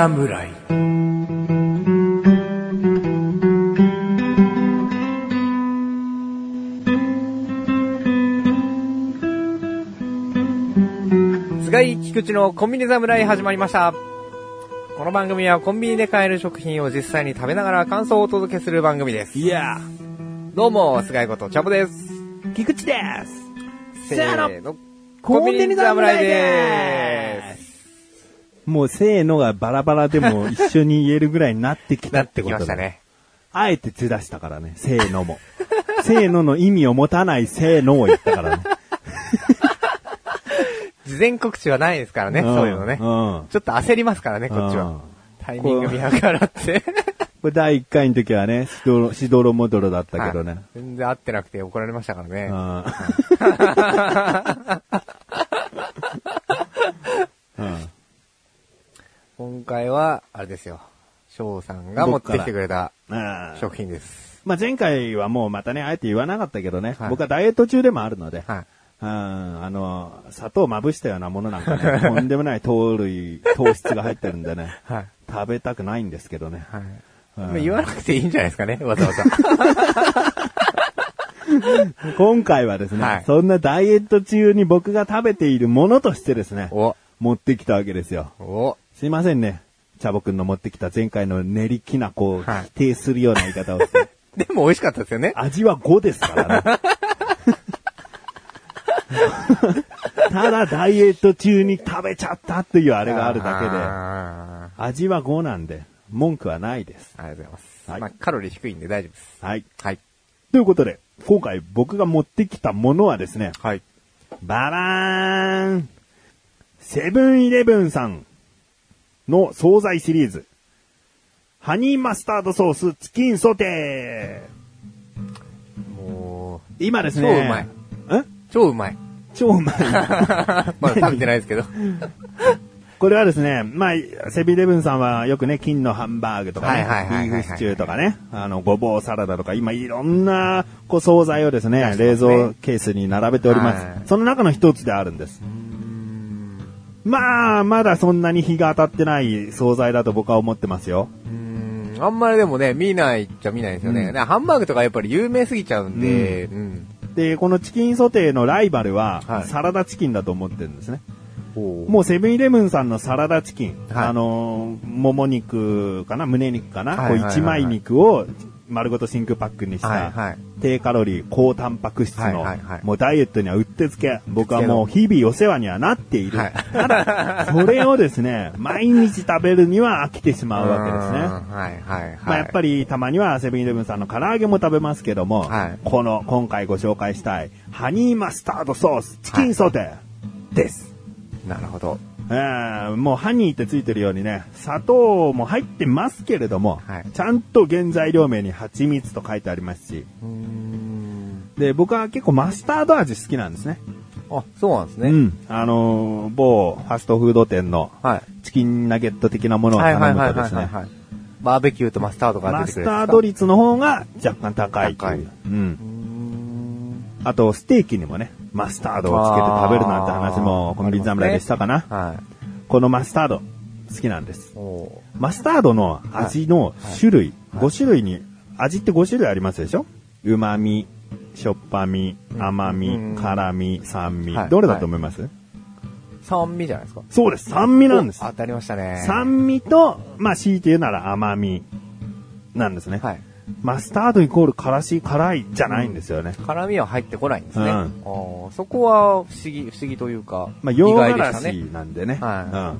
侍菅井菊池のコンビニ侍始まりました。この番組はコンビニで買える食品を実際に食べながら感想をお届けする番組です。いやどうも、菅井ことチャボです。菊池ですせせーの。コンビニ侍でーす。もうせーのがバラバラでも一緒に言えるぐらいになってきたなってことだきました。ね。あえてずらしたからね、せーのも。せーのの意味を持たないせーのを言ったからね。事前告知はないですからね、んそういうのね。うん。こちょっと焦りますからね、こっちうんは。タイミング見計らって。れ第1回の時はね、しどろ、しどろもどろだったけどね。はい全然合ってなくて怒られましたからね。うんうん今回は、あれですよ。翔さんが持ってきてくれたうん食品です。まあ、前回はもうまたね、あえて言わなかったけどね、はい僕はダイエット中でもあるので、はい。うん、あの、砂糖まぶしたようなものなんかね、とんでもない糖類、糖質が入ってるんでね、はい。食べたくないんですけどね。はい。うんまあ言わなくていいんじゃないですかね、わざわざ。今回はですね、はいそんなダイエット中に僕が食べているものとしてですね、お、持ってきたわけですよ。お、すいませんね。チャボくんの持ってきた前回の練りきな粉をはい否定するような言い方をして、でも美味しかったですよね。味は5ですからね。ただダイエット中に食べちゃったっていうあれがあるだけで、あ味は5なんで、文句はないです。ーありがとうございます。はいまあ、カロリー低いんで大丈夫です。はい。はい。ということで、今回僕が持ってきたものはですね、はい。ババーンセブンイレブンさんの惣菜シリーズ。ハニーマスタードソースチキンソテもう、ー。今ですね。超うまい。ん超うまい。超うまい。まだ食べてないですけど。これはですね、まあ、セブンイレブンさんはよくね、金のハンバーグとかね、ビーフシチューとかね、あの、ごぼうサラダとか、今いろんな、こう、惣菜をですね、冷蔵ケースに並べております。はいその中の一つであるんです。まあ、まだそんなに日が当たってない惣菜だと僕は思ってますよ。うーん。あんまりでもね、見ないっちゃ見ないですよね。うん。ねハンバーグとかやっぱり有名すぎちゃうんで、うん。で、このチキンソテーのライバルは、はい。サラダチキンだと思ってるんですね。ももうセブンイレブンさんのサラダチキン、はい。あのー、もも肉かな？胸肉かな、はいはいはいはい。こう一枚肉を丸ごと真空パックにした、はいはい低カロリー、高タンパク質の、はいはいはいもうダイエットにはうってつけ。僕はもう日々お世話にはなっている。はいただ、それをですね、毎日食べるには飽きてしまうわけですね。はいはいはい。まあ、やっぱりたまにはセブンイレブンさんの唐揚げも食べますけども、はいこの今回ご紹介したいハニーマスタードソースチキンソテーです。なるほど。えーもうハニーってついてるようにね、砂糖も入ってますけれども、はいちゃんと原材料名に蜂蜜と書いてありますし。で、僕は結構マスタード味好きなんですね。あ、そうなんですね。うん。あのー某ファストフード店のはい。チキンナゲット的なものをはい頼むとですね。バーベキューとマスタードがマ出てくるやつスタード率の方が若干高いという。いうーんあと、ステーキにもね、マスタードをつけて食べるなんて話も、コンビニ侍でしたかな？はい。このマスタード、好きなんです。おマスタードの味の種類、5種類に、味って5種類ありますでしょ？旨味、しょっぱみ、甘み、うん辛み、酸味はい。どれだと思います、酸味じゃないですか？そうです。酸味なんですお。当たりましたね。酸味と、まあ、強いて言うなら甘みなんですね。はい。マスタードイコール辛し、辛いじゃないんですよね。辛味は入ってこないんですね。うんそこは不思議、不思議というか、まあ、意洋辛子ね。なんでね。は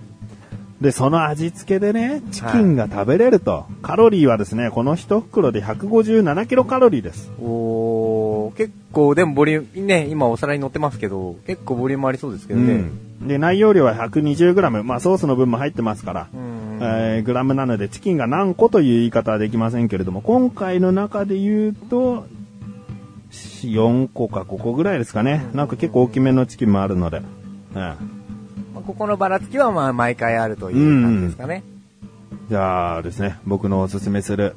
うん。で、その味付けでね、チキンが食べれると。カロリーはですね、この一袋で157キロカロリーです。おー結構、でもボリューム、ね、今お皿に乗ってますけど、結構ボリュームありそうですけどね。うん。で、内容量は 120g。まあ、ソースの分も入ってますから。うんえーグラムなので、チキンが何個という言い方はできませんけれども、今回の中で言うと、4個か5個ぐらいですかね。なんか結構大きめのチキンもあるので。うん。まあここのばらつきはまあ毎回あるという感じですかね。じゃあですね、僕のおすすめする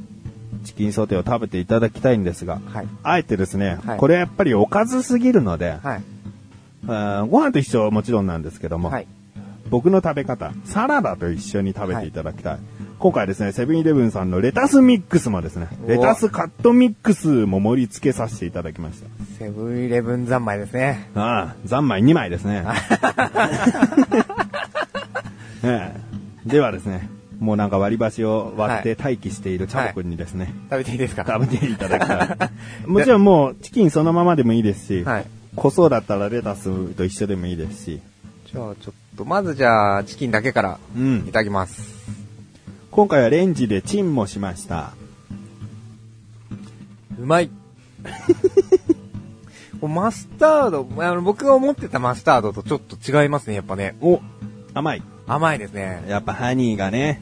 チキンソテーを食べていただきたいんですが、はい。あえてですね、はいこれやっぱりおかずすぎるので、はい。あーご飯と一緒はもちろんなんですけども、はい。僕の食べ方、サラダと一緒に食べていただきたい。今回ですね、セブンイレブンさんのレタスミックスもですね、おレタスカットミックスも盛り付けさせていただきました。セブンイレブン三昧ですね。ああ、三枚2枚ですね。ええではですね、もうなんか割り箸を割って待機しているチャボくんにですね、食べていいですか？食べていただきたい。もちろんもうチキンそのままでもいいですし、はい。濃そうだったらレタスと一緒でもいいですし、じゃあちょっと、まずじゃあチキンだけからうんいただきます。今回はレンジでチンもしました。うまい。マスタード、あの僕が思ってたマスタードとちょっと違いますね、やっぱね。お、甘い。甘いですね。やっぱハニーがね、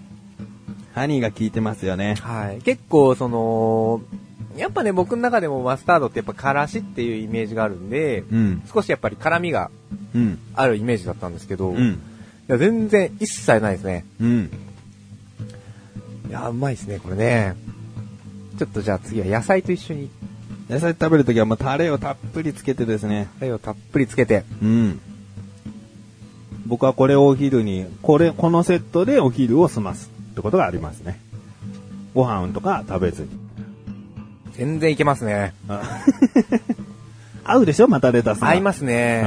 ハニーが効いてますよね。はい。結構、その、やっぱね、僕の中でもマスタードってやっぱからしっていうイメージがあるんで、うん。少しやっぱり辛みがうん。あるイメージだったんですけど、いうん。や全然一切ないですね。うん。いや、うまいですね、これね。ちょっとじゃあ次は野菜と一緒に、野菜食べるときはもうタレをたっぷりつけてですね。タレをたっぷりつけて、うん。僕はこれをお昼に、これ、このセットでお昼を済ますってことがありますね。ご飯とか食べずに。全然いけますね。合うでしょ？またレタスが。合いますすね。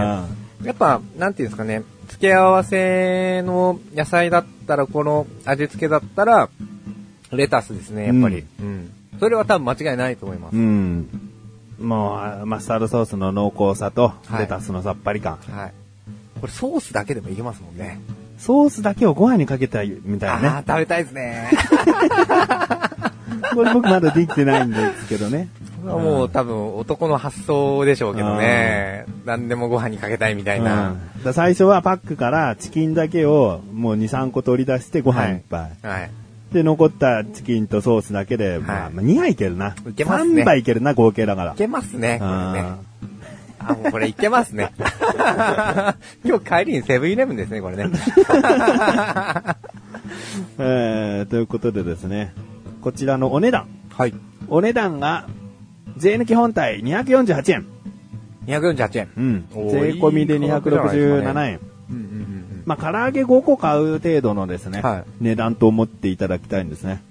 うやっぱ、なんていうんですかね、付け合わせの野菜だったら、この味付けだったら、レタスですね、やっぱり。うん。それは多分間違いないと思います。ん。うん。もうあ、マスタードソースの濃厚さと、はいレタスのさっぱり感。はい。これソースだけでもいけますもんね。ソースだけをご飯にかけたいみたいあなね。食べたいですね。これ僕まだできてないんですけどね。これはもう多分男の発想でしょうけどね。何でもご飯にかけたいみたいな。うんだ最初はパックからチキンだけをもう2、3個取り出してご飯いっぱい。はい。で、残ったチキンとソースだけで、まあ、まあ2杯いけるな。いけますね3杯いけるな、合計だからい。けますね、これねあ。あ、もうこれいけますね。今日帰りにセブンイレブンですね、これね。ー えーということでですね、こちらのお値段。はい。お値段が、税抜き本体248円。248円。うん。税込みでいい価格じゃないですか267円。うんうんうんまあ、唐揚げ5個買う程度のですね、はい値段と思っていただきたいんですね。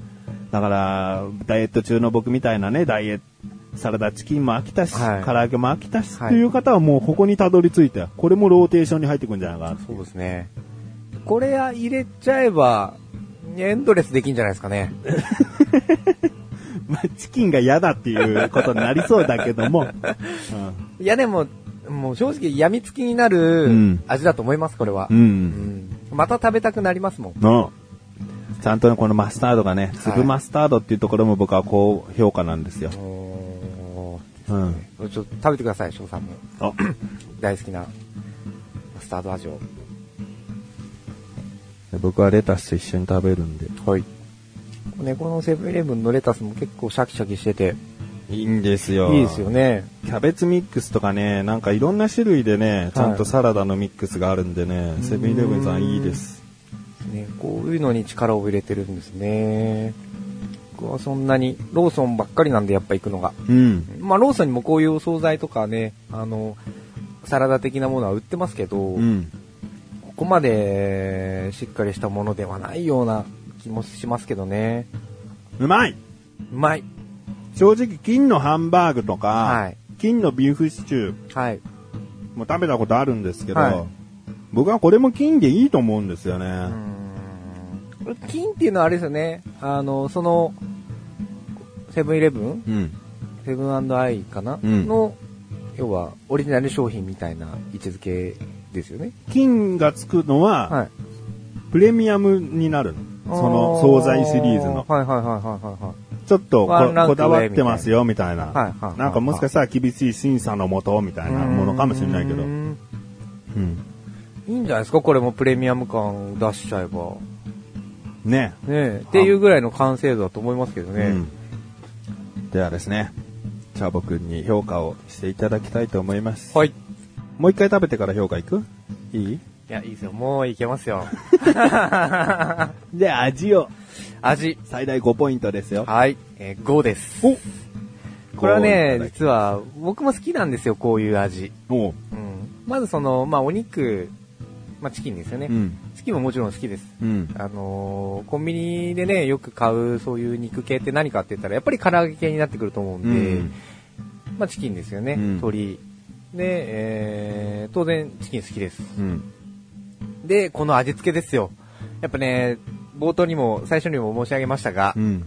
だから、ダイエット中の僕みたいなね、ダイエット、サラダチキンも飽きたし、はい唐揚げも飽きたし、はいという方はもうここにたどり着いて、これもローテーションに入ってくんじゃないかな。そうですね。これは入れちゃえば、エンドレスできんじゃないですかね。まあ、チキンが嫌だっていうことになりそうだけども、いやでも、もう正直病みつきになるうん味だと思います、これはう。ん。う。うんんまた食べたくなりますもん。の、ちゃんとねこのマスタードがね、はい粒マスタードっていうところも僕は高評価なんですよ。おうん。ーちょっと食べてください、翔さんも。あ 大好きなマスタード味を。僕はレタスと一緒に食べるんで。はい。ね、このセブンイレブンのレタスも結構シャキシャキしてて、いいんですよ。いいですよね。キャベツミックスとかね、なんかいろんな種類でね、ちゃんとサラダのミックスがあるんでね、セブンイレブンさんいいです。ね、こういうのに力を入れてるんですね。僕はそんなに、ローソンばっかりなんでやっぱ行くのが。うん。まあローソンにもこういうお惣菜とかね、あの、サラダ的なものは売ってますけど、うん。ここまでしっかりしたものではないような気もしますけどね。うまいうまい。正直、金のハンバーグとか、はい金のビーフシチューはい。も食べたことあるんですけど、はい僕はこれも金でいいと思うんですよね。金っていうのはあれですよね。あの、その、セブンイレブン？うん。セブンアイかな、うんの、要は、オリジナル商品みたいな位置づけですよね。金がつくのは、はい。プレミアムになるの。その惣菜シリーズの。はいはいはいはいはいはい。ちょっとこだわってますよ、みたいな。はいはいはいなんかもしかしたら厳しい審査のもと、みたいなものかもしれないけど。うーんうん。いいんじゃないですか？これもプレミアム感出しちゃえば。ね。ねえ。っていうぐらいの完成度だと思いますけどね。うん。ではですね、チャボくんに評価をしていただきたいと思います。はい。いもう一回食べてから評価いく？いい？や、いいですよ。もういけますよ。で、味を。味。最大5ポイントですよ。はい。えー、5です。おこれは5いね実は、僕も好きなんですよ、こういう味。おううん。まずその、まあ、お肉まあ、チキンですよね。うん。チキンももちろん好きです。うん。あのーコンビニでね、よく買うそういう肉系って何かって言ったら、やっぱり唐揚げ系になってくると思うんで、うんまあチキンですよね、うん鶏。で、えー、当然チキン好きです。うん。で、この味付けですよ。やっぱね、冒頭にも、最初にも申し上げましたがう、ん。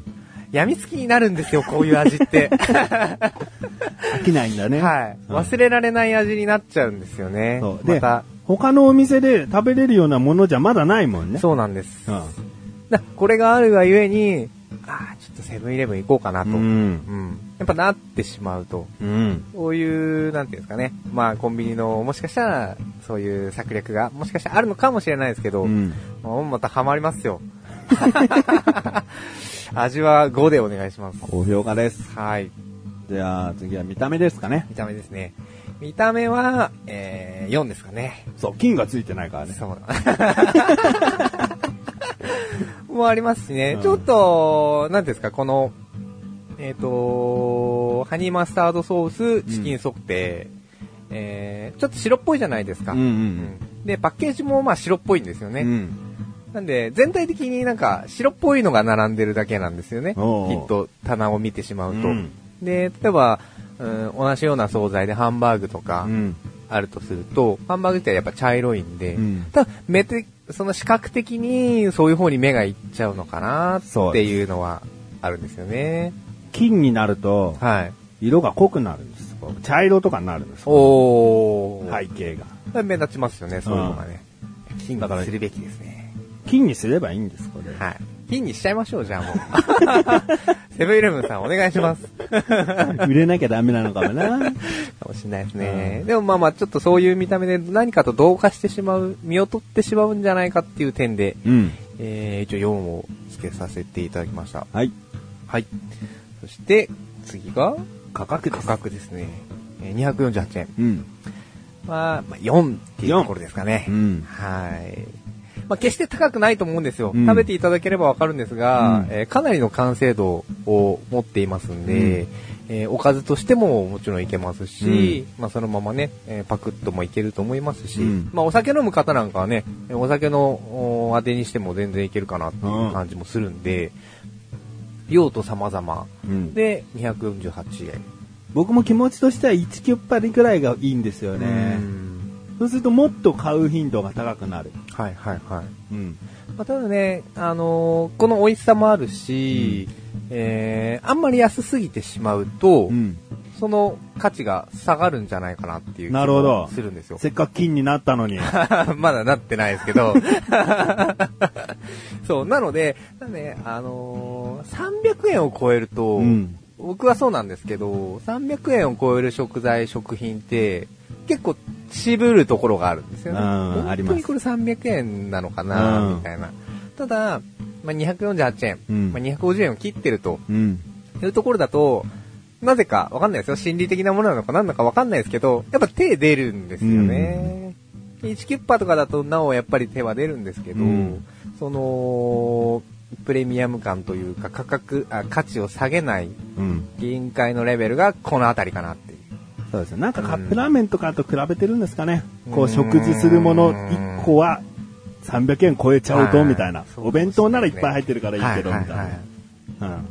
病みつきになるんですよ、こういう味って。飽きないんだね。はい。うん忘れられない味になっちゃうんですよね。そう。でまた、、他のお店で食べれるようなものじゃまだないもんね。そうなんです。うん。だこれがあるがゆえに、ああ、ちょっとセブンイレブン行こうかなと。ううん。ん。やっぱなってしまうと。うん。こういう、なんていうんですかね。まあ、コンビニの、もしかしたら、そういう策略が、もしかしたらあるのかもしれないですけど、うん。もうまたハマりますよ。味は5でお願いします。高評価です。はい。じゃあ次は見た目ですかね。見た目ですね。見た目は、えー、4ですかね。そう、金がついてないからね。そうだ。もうありますしね、うんちょっと、なんですか、この、えっ、と、ハニーマスタードソース、チキンソテー、えー、ちょっと白っぽいじゃないですか。うんうんうんで、パッケージもまあ白っぽいんですよね。うん。なんで、全体的になんか白っぽいのが並んでるだけなんですよね。きっと棚を見てしまうと。うんで、例えば、うん、同じような惣菜でハンバーグとかうん。あるとすると、ハンバーグ自体やっぱ茶色いんで、うんただ、目で、その視覚的にそういう方に目がいっちゃうのかなっていうのはあるんですよね。金になると、はい。色が濃くなるんです。茶色とかになるんです。おー。背景が。目立ちますよね、そういうのがね。金にするべきですね。金にすればいいんです、これ。はい。金にしちゃいましょう、じゃあもう。セブンイレブンさんお願いします。売れなきゃダメなのかもな。かもしれないですね。でもまあまあ、ちょっとそういう見た目で何かと同化してしまう、見劣ってしまうんじゃないかっていう点で、うん。えー、一応4を付けさせていただきました。はい。はい。そして、次が、価格です。価格ですね。えー248円。うん。まあ、まあ、4っていうところですかね。うんはい。まあ、決して高くないと思うんですよ。うん食べていただければわかるんですが、うんえーかなりの完成度を持っていますんで、えーおかずとしてももちろんいけますし、まあ、そのままね、えーパクッともいけると思いますし、うんまあ、お酒飲む方なんかはね、えーお酒のお当てにしても全然いけるかなっていう感じもするんで、用途様々うん。で248円。僕も気持ちとしては1キュッパリくらいがいいんですよねう。んそうするともっと買う頻度が高くなる。はいはいはい。うん。まあ、ただね、あのーこの美味しさもあるし、えーあんまり安すぎてしまうと、うん。その価値が下がるんじゃないかなっていう気なるほどもするんですよ。せっかく金になったのに。まだなってないですけど。そう、なのでね、あのー300円を超えると、うん。僕はそうなんですけど、300円を超える食材、食品って、結構渋るところがあるんですよね。本当にこれ300円なのかな、うんみたいな。ただ、まあ、248円、うんまあ、250円を切ってるとうん。いうところだと、なぜかわかんないですよ。心理的なものなのか何なのかわかんないですけど、やっぱ手出るんですよね。1キュッパとかだとなおやっぱり手は出るんですけど、うんその、プレミアム感というか価格、あ価値を下げないうん。限界のレベルがこの辺りかなっ。そうですね。なんかカップラーメンとかと比べてるんですかね。うんこう食事するもの1個は300円超えちゃうと、はいみたいな。そうお弁当ならいっぱい入ってるからいいけど、はいはいみたいはな。うん。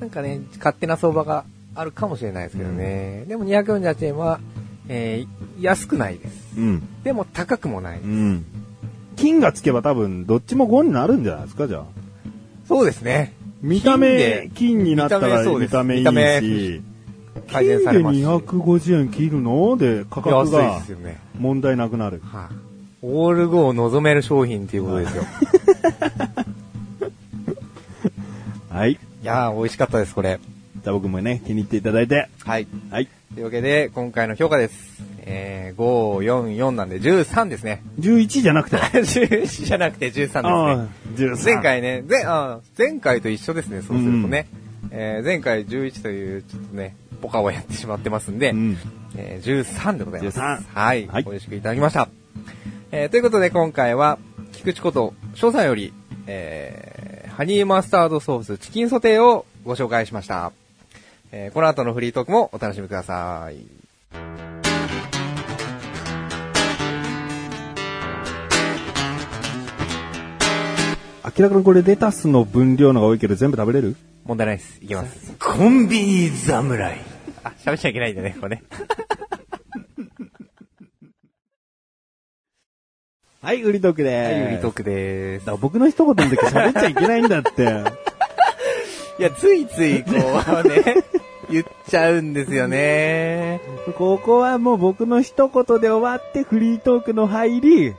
なんかね、勝手な相場があるかもしれないですけどね。でも248円は、えー安くないです。うん。でも高くもない。うん。金がつけば多分どっちも5になるんじゃないですか、じゃあ。そうですね。見た目、金になったら見た目いいし、改善されますし。金で250円切るので価格安いがですよね。問題なくなる。はい、オールゴを望める商品っていうことですよ。はい。いやー、美味しかったです、これ。じゃあ僕もね、気に入っていただいて。はい。はい。というわけで、今回の評価です。えー、5、4、4なんで13ですね。11じゃなくて。11じゃなくて13ですね。ああ、13。前回ね、前あ前回と一緒ですね、そうするとね。えー前回11という、ちょっとね、ポカをやってしまってますんで、うん。えー13でございます。13はい。はい美味しくいただきました。えーということで今回は、菊池こと、翔さんより、えーハニーマスタードソースチキンソテーをご紹介しました。えーこの後のフリートークもお楽しみください。明らかにこれレタスの分量のが多いけど全部食べれる？問題ないです。いきます。コンビニ侍。あ、喋っちゃいけないんだね、ここね。はい、売りトークではい、ーす。売りトークでーすだから。僕の一言の時喋っちゃいけないんだって。いや、ついつい、こうね、言っちゃうんですよね。ここはもう僕の一言で終わってフリートークの入り、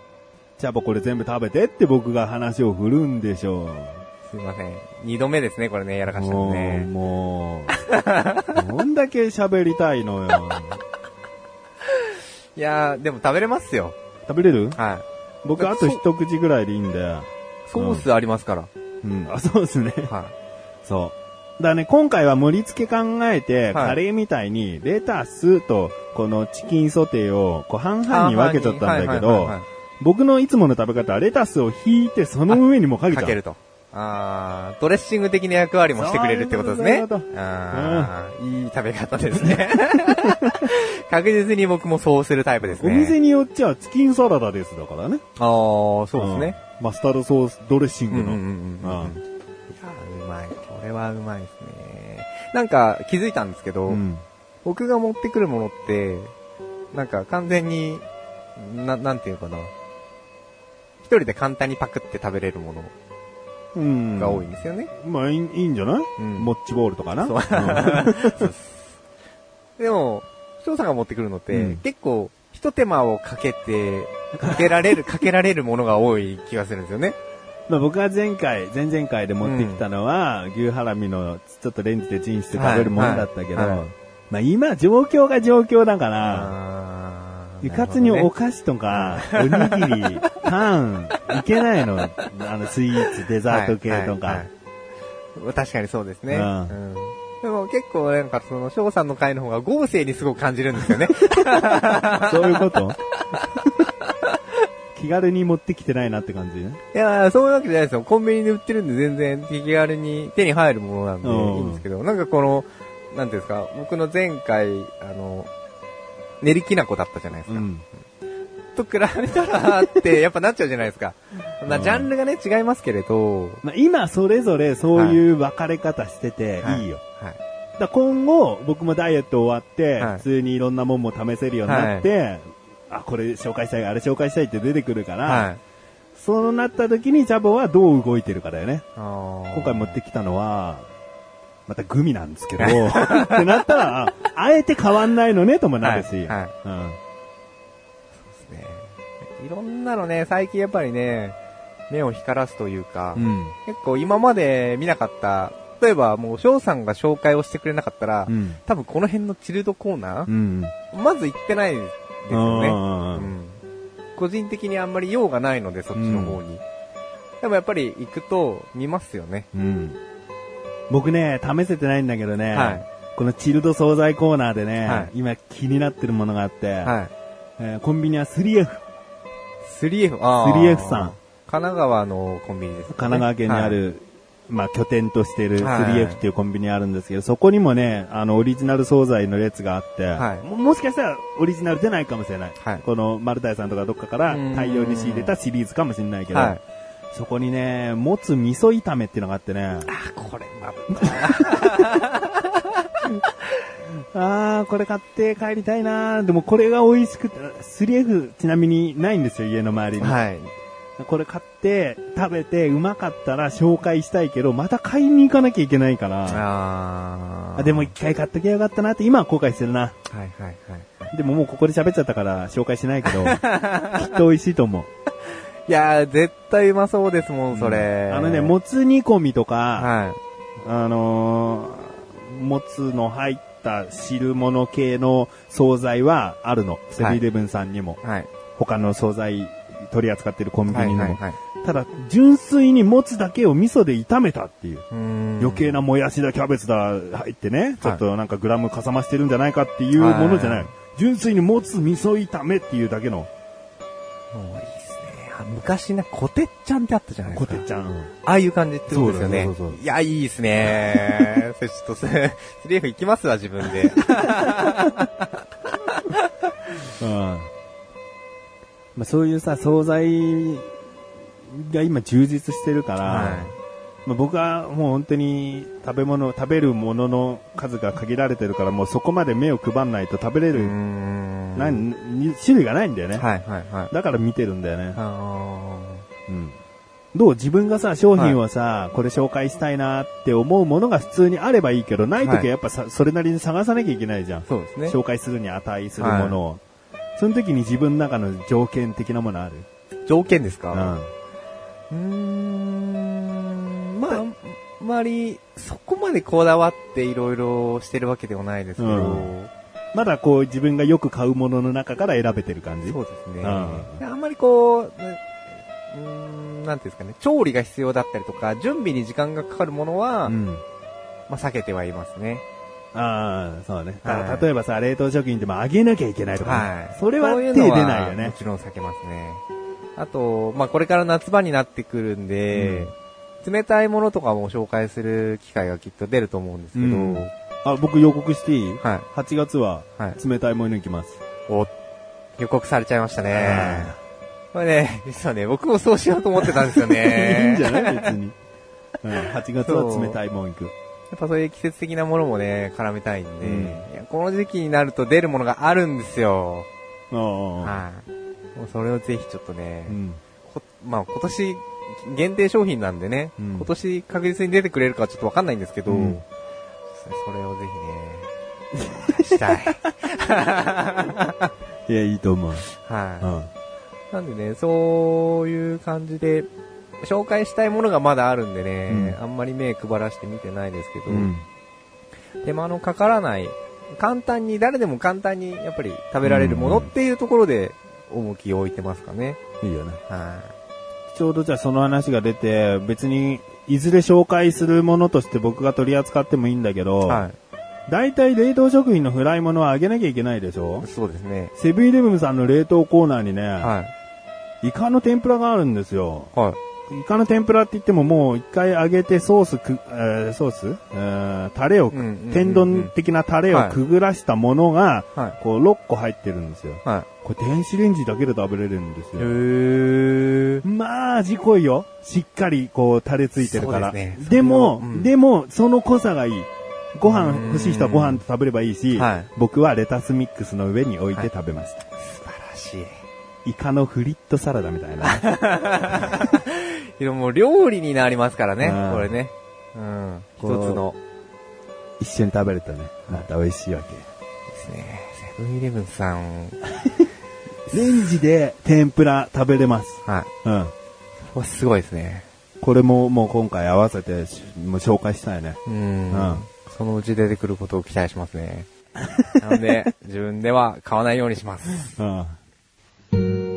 じゃあこれ全部食べてって僕が話を振るんでしょすいません。二度目ですね、これね、やらう。かしたのもう、ね。もう、どんだけ喋りたいのよ。いやー、でも食べれますよ。食べれる？は僕あと一口ぐらいでいいんで。い。ソースありますから。うん、あ、そうですね。はそう。だね、今回は盛り付け考えて、はいカレーみたいに、レタスと、このチキンソテーを、こう、半い。々に分けちゃったんだけど僕のいつもの食べ方は、レタスを引いて、その上にもかけちゃう。かけると。あー、ドレッシング的な役割もしてくれるってことですねあー、いい食べ方ですね。確実に僕もそうするタイプですね。お店によっちゃ、チキンサラダですだからね。あー、そうですね。うん。マスタードソースドレッシングの。うんうんうんうん。うんいや、うまい。これはうまいですね。なんか気づいたんですけど、うん僕が持ってくるものって、なんか完全に、な、なんていうかな。一人で簡単にパクって食べれるものうん。が多いんですよね。まあいい、いいんじゃない、うん。モッチボールとかな？そう。うん。でも、翔さんが持ってくるのって、うん。結構、一手間をかけて、かけられる、かけられるものが多い気がするんですよね。まあ僕が前回、前々回で持ってきたのは、牛ハラミのちょっとレンジでチンして食べるものだったけど、はい。はい。はい。まあ今状況が状況だから、あーうかつにお菓子とか、おにぎり、パン、いけないの。あの、スイーツ、デザート系とかはいはいは。い確かにそうですね。うんうんでも結構なんかその翔さんの回の方が豪勢にすごく感じるんですよね。そういうこと？気軽に持ってきてないなって感じ？ね。いやーそういうわけじゃないですよ。コンビニで売ってるんで全然気軽に手に入るものなんでいうんいんですけど、なんかこの、なんていうんですか、僕の前回、あの、練りきなこだったじゃないですか。うん。と比べたらって、やっぱなっちゃうじゃないですか。まあ、うんジャンルがね、違いますけれど、まあ、今それぞれそういう分かれ方しててはいいよ。はい。だから今後、僕もダイエット終わって、はい普通にいろんなもんも試せるようになって、あ、これ紹介したい、あれ紹介したいって出てくるから、はい。そうなった時にジャボはどう動いてるかだよね。今今回持ってきたのは、またグミなんですけど、ってなったら、ああえて変わんないのねともなるし、はいはいうんですね。いろんなのね、最近やっぱりね、目を光らすというか、うん。結構今まで見なかった、例えばもう翔さんが紹介をしてくれなかったら、うん。多分この辺のチルドコーナーう、ん。まず行ってないですよね。ううん個人的にあんまり用がないので、そっちの方に。でもやっぱり行くと見ますよね。うん。僕ね、試せてないんだけどね、はいこのチルド惣菜コーナーでね、はい今気になってるものがあって、はい。えーコンビニは 3F、3F、あー 3F さん。神奈川のコンビニです、ね。神奈川県にある、まあ拠点としているはい 3F っていうコンビニあるんですけど、そこにもね、あのオリジナル惣菜の列があって、はいももしかしたらオリジナル出ないかもしれない。はいこの丸太屋さんとかどっかからうん大量に仕入れたシリーズかもしれないけど、はい。そこにね、もつ味噌炒めっていうのがあってね、あ、これ、まあー、これ買って帰りたいなーでもこれが美味しくて、3F ちなみにないんですよ、家の周りに。はい。これ買って、食べて、うまかったら紹介したいけど、また買いに行かなきゃいけないから、あーあでも一回買っときゃよかったなって今は後悔してるな。はいはいはい。でももうここで喋っちゃったから紹介しないけど、きっと美味しいと思う。いやー、絶対うまそうですもん、それ。あのね、もつ煮込みとか、はあのー、もつの入った汁物系の惣菜はあるの。セブンイレブンさんにも。い。はい。他の惣菜取り扱ってるコンビニにも。はいはいはい。ただ、純粋にもつだけを味噌で炒めたっていう。余計なもやしだ、キャベツだ、入ってね、ちょっとなんかグラムかさ増してるんじゃないかっていうものじゃなはいい。純粋にもつ味噌炒めっていうだけの、昔ね、コテッちゃんってあったじゃないですか。コテちゃん。ああいう感じってことですよね。そうそうそういや、いいですね。それちょっと、スリーフ行きますわ、自分で。うん。まあ、そういうさ、惣菜が今充実してるから、はまあ、僕はもう本当に食べ物、食べるものの数が限られてるから、もうそこまで目を配んないと食べれる、ん。なんに種類がないんだよね。はいはいはい。だから見てるんだよね。あうん。どう自分がさ、商品をさ、これ紹介したいなって思うものが普通にあればいいけど、ない時はやっぱさ、それなりに探さなきゃいけないじゃんー。そうですね。紹介するに値するものを。その時に自分の中の条件的なものある条件ですかうん。うーん。まあ、あんまり、そこまでこだわっていろいろしてるわけではないですけど、うんまだこう自分がよく買うものの中から選べてる感じ？そうですね。うんあんまりこう、なうーん、なんていうんですかね、調理が必要だったりとか、準備に時間がかかるものは、うん。まあ避けてはいますね。ああ、そうね。たはい例えばさ、冷凍食品でも揚げなきゃいけないとかね、はい。それは手出ないよねも。ちろん避けますね。あと、まあこれから夏場になってくるんで、冷たいものとかも紹介する機会がきっと出ると思うんですけど、うんあ、僕予告していい？はい。?8 月ははい。冷たいもの行きます。お、予告されちゃいましたねは。これね、実はね、僕もそうしようと思ってたんですよね。いいんじゃない？別に。うん、8月は冷たいもん行く。やっぱそういう季節的なものもね、絡めたいんで、うんいやこの時期になると出るものがあるんですよ。ああ、はい。もうそれをぜひちょっとね、うん。こまあ今年限定商品なんでね、うん今年確実に出てくれるかはちょっとわかんないんですけど、うんそれをぜひね、したい。いや、いいと思う。はい。うん。なんでね、そういう感じで、紹介したいものがまだあるんでね、あんまり目配らして見てないですけど、うん。手間のかからない、簡単に、誰でも簡単にやっぱり食べられるものっていうところで重きを置いてますかね。いいよね。はちょうどじゃあその話が出て、別に、いずれ紹介するものとして僕が取り扱ってもいいんだけど、い。は大体冷凍食品のフライものは揚げなきゃいけないでしょ？い。そうですね。セブンイレブンさんの冷凍コーナーにね、はい。イカの天ぷらがあるんですよ。はい。イカの天ぷらって言ってももう一回揚げてソースく、えーソース、えータレを、うんうんうんうん天丼的なタレをくぐらしたものが、はい。こう6個入ってるんですよ。はこれ電子レンジだけで食べれるんですい。よ。へー。まあ、味濃いよ。しっかりこうタレついてるから。ですねでも、うんでも、その濃さがいい。ご飯欲しい人はご飯と食べればいいし、はい僕はレタスミックスの上に置いて食べました。素晴らしい。イカのフリットサラダみたいな。でももう料理になりますからねうん、これね。うん。一こうつの。一緒に食べるとね、また美味しいわけ。ですね。セブンイレブンさん。レンジで天ぷら食べれます。はい。うん。これすごいですね。これももう今回合わせてしもう紹介したいね。うんうんそのうち出てくることを期待しますね。なので、自分では買わないようにします。うん。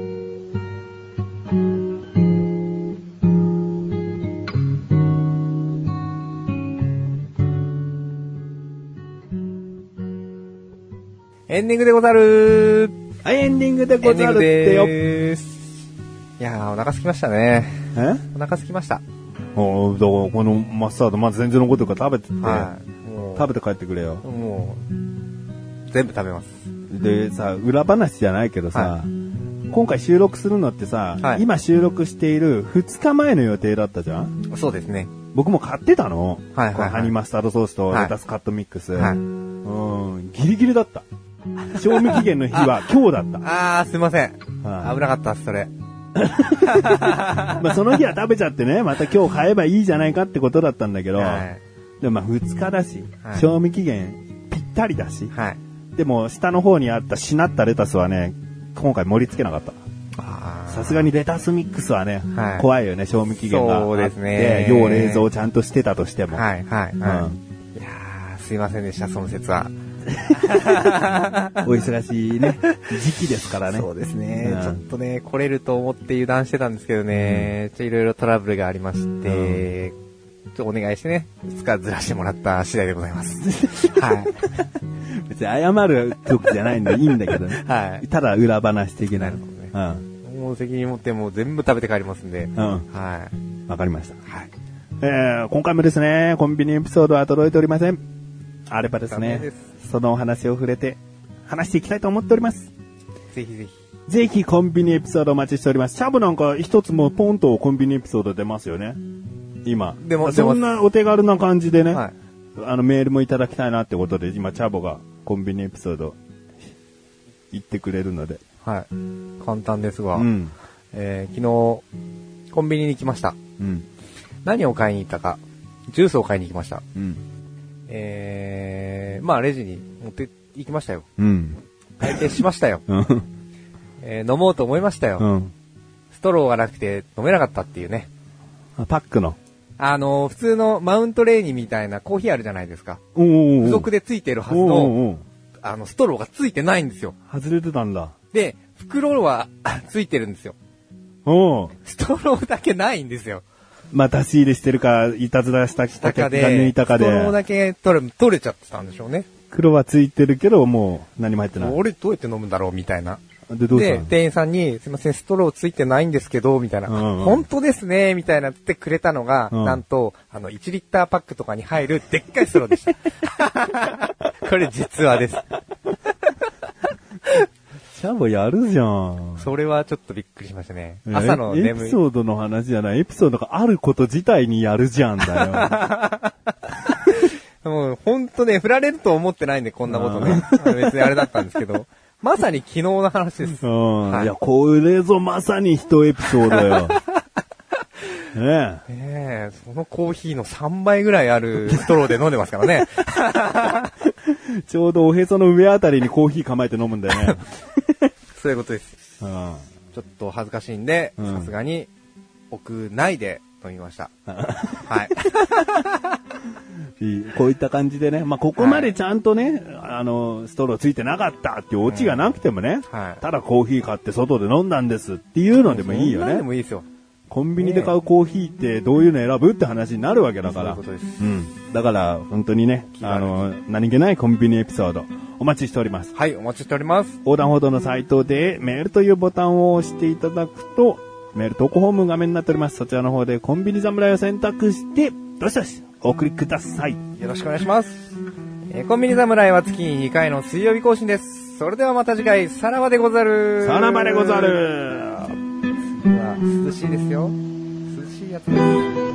エンディングでござるはい、エンディングでござるってよ。いやー、お腹すきましたね。え？お腹すきました。おだからこのマスタードまず全然残ってるから食べてて、はい。もう、食べて帰ってくれよ。もう、全部食べます。でさ、裏話じゃないけどさ、は今回収録するのってさ、はい今収録している2日前の予定だったじゃん？そうですね。僕も買ってたの。はいはいはいこのハニーマスタードソースとはいレタスカットミックス。はい。うん、ギリギリだった。賞味期限の日は今日だった。あー、すいません。はい危なかったっす、それ。まあその日は食べちゃってね、また今日買えばいいじゃないかってことだったんだけど、はい。でもまあ2日だし、はい賞味期限ぴったりだし、はい。でも下の方にあったしなったレタスはね、今回盛り付けなかった。さすがにレタスミックスはね、はい怖いよね、賞味期限があって。そうですね要冷蔵ちゃんとしてたとしても。はい、はい、うんはい。いやー、すいませんでした、その説は。お忙しいね、時期ですからね。そうですね、うんちょっとね、来れると思って油断してたんですけどね、ちょいろいろトラブルがありまして、ちょっとお願いしてね、2日ずらしてもらった次第でございます。はい。別に謝る時じゃないんでいいんだけどね。はい。ただ裏話的な。なるほどね。うん。もう責任持ってもう全部食べて帰りますんで。うん。はい。わかりました。はい。えー、今回もですね、コンビニエピソードは届いておりません。あればですねそのお話を触れて、話していきたいと思っております。ぜひぜひ。ぜひコンビニエピソードお待ちしております。シャブなんか一つもポンとコンビニエピソード出ますよね。今。出ますそんなお手軽な感じでね、はい。あのメールもいただきたいなってことで、今チャボがコンビニエピソード言ってくれるので。はい。簡単ですが、うん。えー昨日、コンビニに行きました。うん。何を買いに行ったか、ジュースを買いに行きました。うん。えー、まあレジに持って行きましたよ。うん。会計しましたよ。うん。えー飲もうと思いましたよ。うん。ストローがなくて飲めなかったっていうね。あパックの。あのー普通のマウントレーニみたいなコーヒーあるじゃないですか。おー付属でついてるはずの、あの、ストローがついてないんですよ。外れてたんだ。で、袋はついてるんですよ。おーストローだけないんですよ。まあ、出し入れしてるか、いたずらした中客がで、抜いたかストローで、だけ取れ、取れちゃってたんでしょうね。黒はついてるけど、もう何も入ってない。俺どうやって飲むんだろうみたいな。で、どうしたでの、店員さんに、すいません、ストローついてないんですけど、みたいな。うんうん本当ですね、みたいなってくれたのが、うんなんと、あの、1リッターパックとかに入るでっかいストローでした。これ実話です。シャボやるじゃん。それはちょっとびっくりしましたね。え朝のエ眠い。ピソードの話じゃない。エピソードがあること自体にやるじゃんだ もう本当ね、振られると思ってないんで、こんなことね。別にあれだったんですけど。まさに昨日の話です。よ。うん。はいいや、これぞまさに一エピソードよ。ねえ。ねえ、そのコーヒーの3倍ぐらいあるストローで飲んでますからね。ちょうどおへその上あたりにコーヒー構えて飲むんだよね。そういうことです。うん。ちょっと恥ずかしいんで、うんさすがに屋内で飲みました。はい。いいこういった感じでね、まあ、ここまでちゃんとね、あの、ストローついてなかったっていうオチがなくてもね、はいただコーヒー買って外で飲んだんですっていうのでもいいよそんでね。もいいですよ。コンビニで買うコーヒーってどういうの選ぶって話になるわけだから。そういうことですうん。だから、本当にね、あの、何気ないコンビニエピソード、お待ちしております。はい、お待ちしております。横断歩道のサイトでメールというボタンを押していただくと、メール投稿フォーム画面になっております。そちらの方でコンビニ侍を選択して、どしどしお送りください。よろしくお願いします。えーコンビニ侍は月に2回の水曜日更新です。それではまた次回、さらばでござる。さらばでござる。涼しいですよ。涼しいやつです。